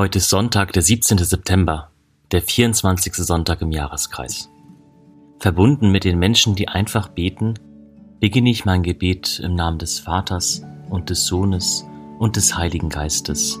Heute ist Sonntag, der 17. September, der 24. Sonntag im Jahreskreis. Verbunden mit den Menschen, die einfach beten, beginne ich mein Gebet im Namen des Vaters und des Sohnes und des Heiligen Geistes.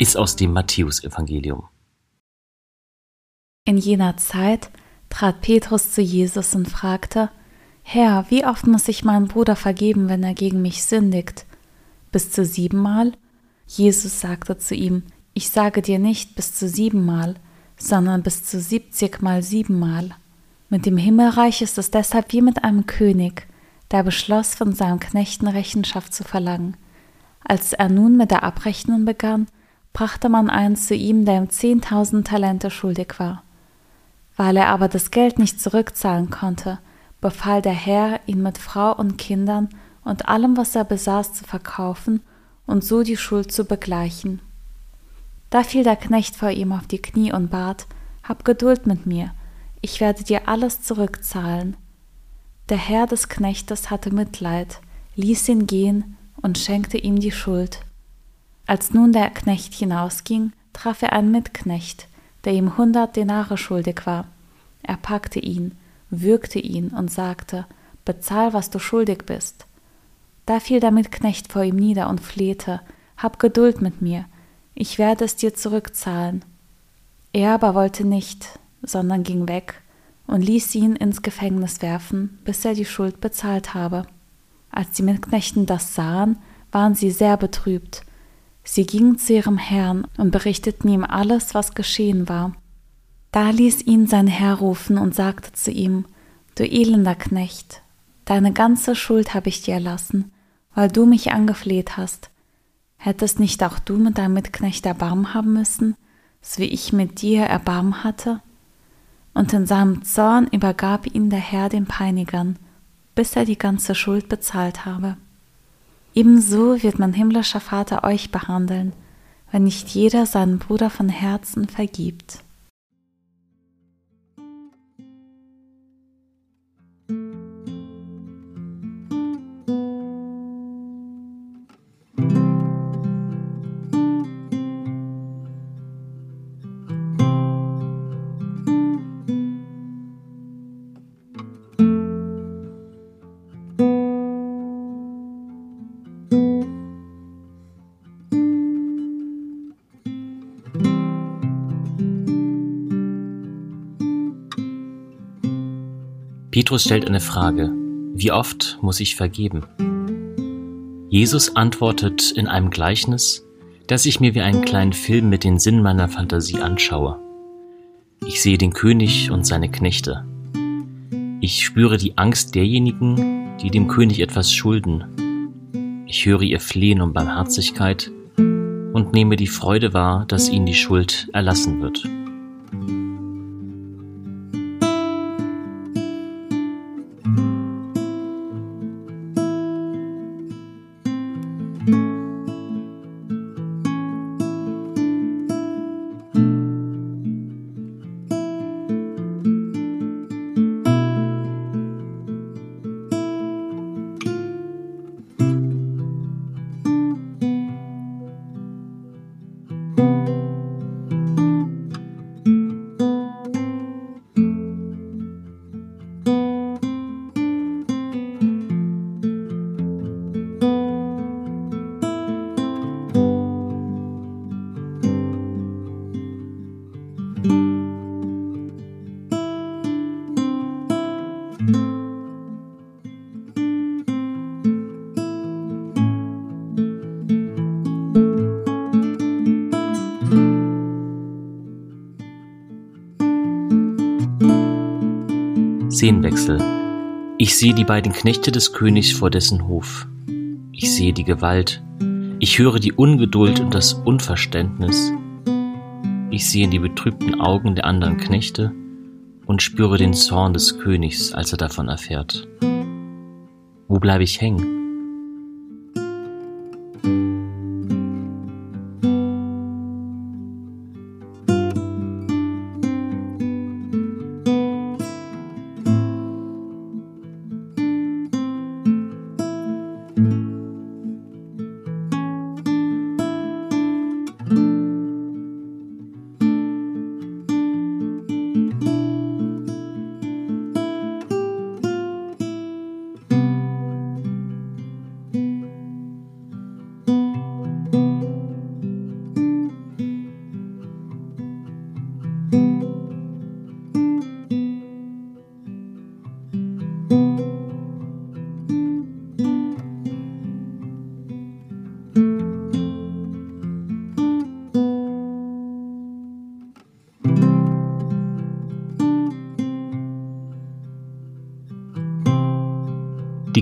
ist aus dem Matthäusevangelium. In jener Zeit trat Petrus zu Jesus und fragte: Herr, wie oft muss ich meinem Bruder vergeben, wenn er gegen mich sündigt? Bis zu siebenmal? Jesus sagte zu ihm: Ich sage dir nicht bis zu siebenmal, sondern bis zu siebzigmal siebenmal. Mit dem Himmelreich ist es deshalb wie mit einem König, der beschloss, von seinem Knechten Rechenschaft zu verlangen. Als er nun mit der Abrechnung begann, brachte man einen zu ihm, der ihm zehntausend Talente schuldig war. Weil er aber das Geld nicht zurückzahlen konnte, befahl der Herr, ihn mit Frau und Kindern und allem, was er besaß, zu verkaufen und so die Schuld zu begleichen. Da fiel der Knecht vor ihm auf die Knie und bat, Hab Geduld mit mir, ich werde dir alles zurückzahlen. Der Herr des Knechtes hatte Mitleid, ließ ihn gehen und schenkte ihm die Schuld. Als nun der Knecht hinausging, traf er einen Mitknecht, der ihm hundert Denare schuldig war. Er packte ihn, würgte ihn und sagte, Bezahl, was du schuldig bist. Da fiel der Mitknecht vor ihm nieder und flehte, Hab Geduld mit mir, ich werde es dir zurückzahlen. Er aber wollte nicht, sondern ging weg und ließ ihn ins Gefängnis werfen, bis er die Schuld bezahlt habe. Als die Mitknechten das sahen, waren sie sehr betrübt. Sie gingen zu ihrem Herrn und berichteten ihm alles, was geschehen war. Da ließ ihn sein Herr rufen und sagte zu ihm, Du elender Knecht, deine ganze Schuld habe ich dir erlassen, weil du mich angefleht hast. Hättest nicht auch du mit deinem Mitknecht Erbarmen haben müssen, so wie ich mit dir Erbarmen hatte? Und in seinem Zorn übergab ihn der Herr den Peinigern, bis er die ganze Schuld bezahlt habe. Ebenso wird mein himmlischer Vater euch behandeln, wenn nicht jeder seinen Bruder von Herzen vergibt. Petrus stellt eine Frage. Wie oft muss ich vergeben? Jesus antwortet in einem Gleichnis, das ich mir wie einen kleinen Film mit den Sinnen meiner Fantasie anschaue. Ich sehe den König und seine Knechte. Ich spüre die Angst derjenigen, die dem König etwas schulden. Ich höre ihr Flehen um Barmherzigkeit und nehme die Freude wahr, dass ihnen die Schuld erlassen wird. Szenenwechsel. Ich sehe die beiden Knechte des Königs vor dessen Hof. Ich sehe die Gewalt. Ich höre die Ungeduld und das Unverständnis. Ich sehe in die betrübten Augen der anderen Knechte und spüre den Zorn des Königs, als er davon erfährt. Wo bleibe ich hängen?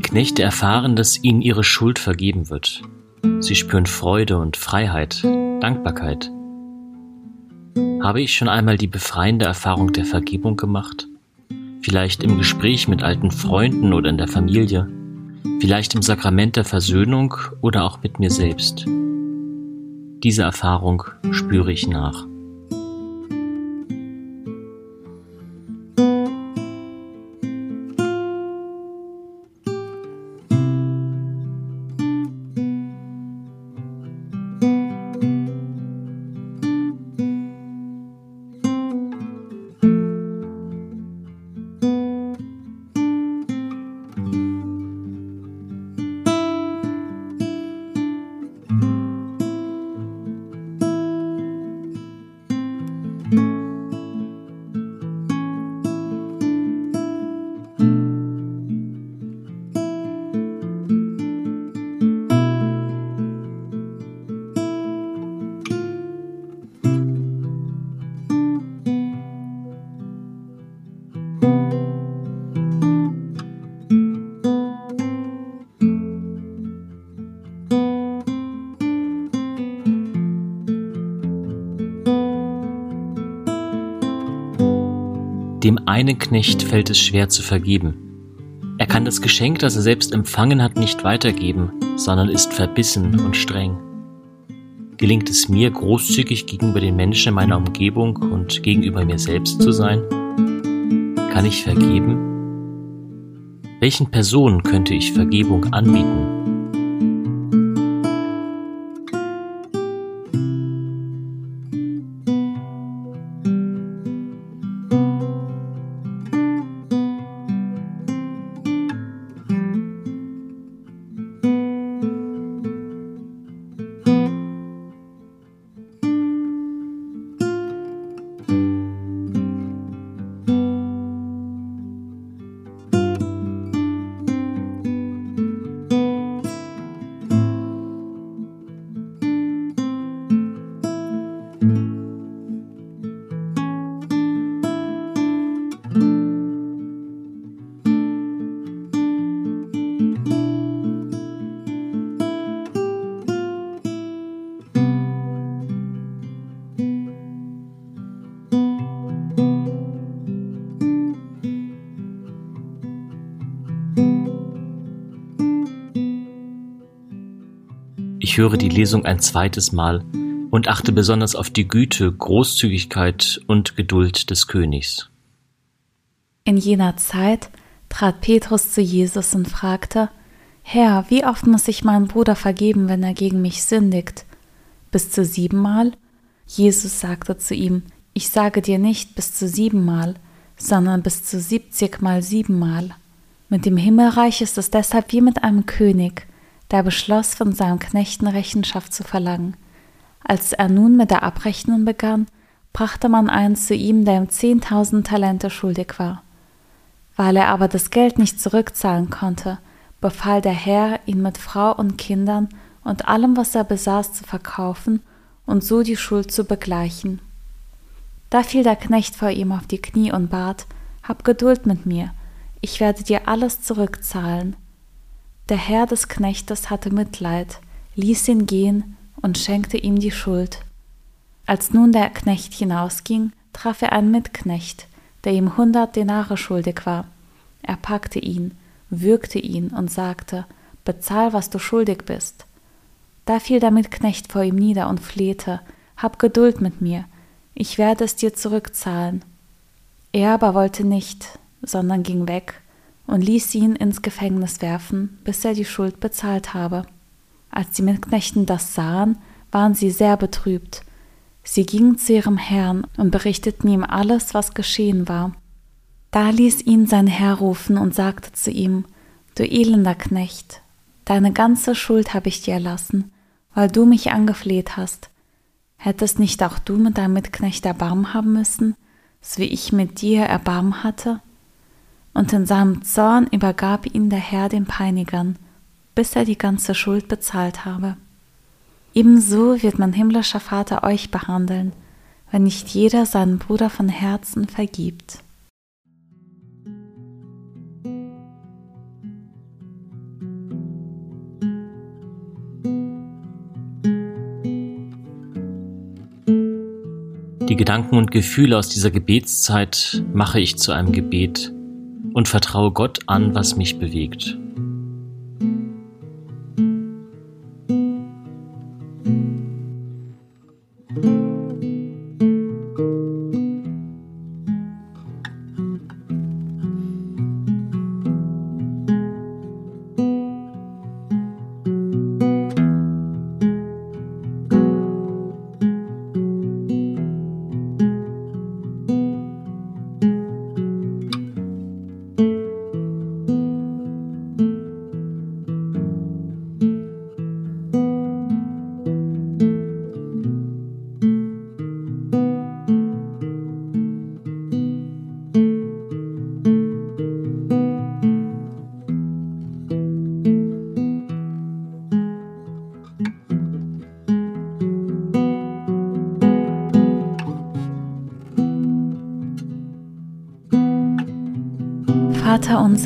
Knechte erfahren, dass ihnen ihre Schuld vergeben wird. Sie spüren Freude und Freiheit, Dankbarkeit. Habe ich schon einmal die befreiende Erfahrung der Vergebung gemacht? Vielleicht im Gespräch mit alten Freunden oder in der Familie? Vielleicht im Sakrament der Versöhnung oder auch mit mir selbst? Diese Erfahrung spüre ich nach. Dem einen Knecht fällt es schwer zu vergeben. Er kann das Geschenk, das er selbst empfangen hat, nicht weitergeben, sondern ist verbissen und streng. Gelingt es mir, großzügig gegenüber den Menschen meiner Umgebung und gegenüber mir selbst zu sein? Kann ich vergeben? Welchen Personen könnte ich Vergebung anbieten? Ich höre die Lesung ein zweites Mal und achte besonders auf die Güte, Großzügigkeit und Geduld des Königs. In jener Zeit trat Petrus zu Jesus und fragte, Herr, wie oft muss ich meinem Bruder vergeben, wenn er gegen mich sündigt? Bis zu siebenmal? Jesus sagte zu ihm, ich sage dir nicht bis zu siebenmal, sondern bis zu siebzigmal siebenmal. Mit dem Himmelreich ist es deshalb wie mit einem König, der beschloss, von seinem Knechten Rechenschaft zu verlangen. Als er nun mit der Abrechnung begann, brachte man einen zu ihm, der ihm zehntausend Talente schuldig war. Weil er aber das Geld nicht zurückzahlen konnte, befahl der Herr, ihn mit Frau und Kindern und allem, was er besaß, zu verkaufen und so die Schuld zu begleichen. Da fiel der Knecht vor ihm auf die Knie und bat, Hab Geduld mit mir, ich werde dir alles zurückzahlen. Der Herr des Knechtes hatte Mitleid, ließ ihn gehen und schenkte ihm die Schuld. Als nun der Knecht hinausging, traf er einen Mitknecht, der ihm hundert Denare schuldig war. Er packte ihn, würgte ihn und sagte, Bezahl, was du schuldig bist. Da fiel der Mitknecht vor ihm nieder und flehte, Hab Geduld mit mir, ich werde es dir zurückzahlen. Er aber wollte nicht, sondern ging weg und ließ ihn ins Gefängnis werfen, bis er die Schuld bezahlt habe. Als die Mitknechten das sahen, waren sie sehr betrübt. Sie gingen zu ihrem Herrn und berichteten ihm alles, was geschehen war. Da ließ ihn sein Herr rufen und sagte zu ihm, Du elender Knecht, deine ganze Schuld habe ich dir erlassen, weil du mich angefleht hast. Hättest nicht auch du mit deinem Mitknecht Erbarmen haben müssen, so wie ich mit dir Erbarmen hatte? Und in seinem Zorn übergab ihn der Herr den Peinigern, bis er die ganze Schuld bezahlt habe. Ebenso wird mein himmlischer Vater euch behandeln, wenn nicht jeder seinen Bruder von Herzen vergibt. Die Gedanken und Gefühle aus dieser Gebetszeit mache ich zu einem Gebet und vertraue Gott an, was mich bewegt.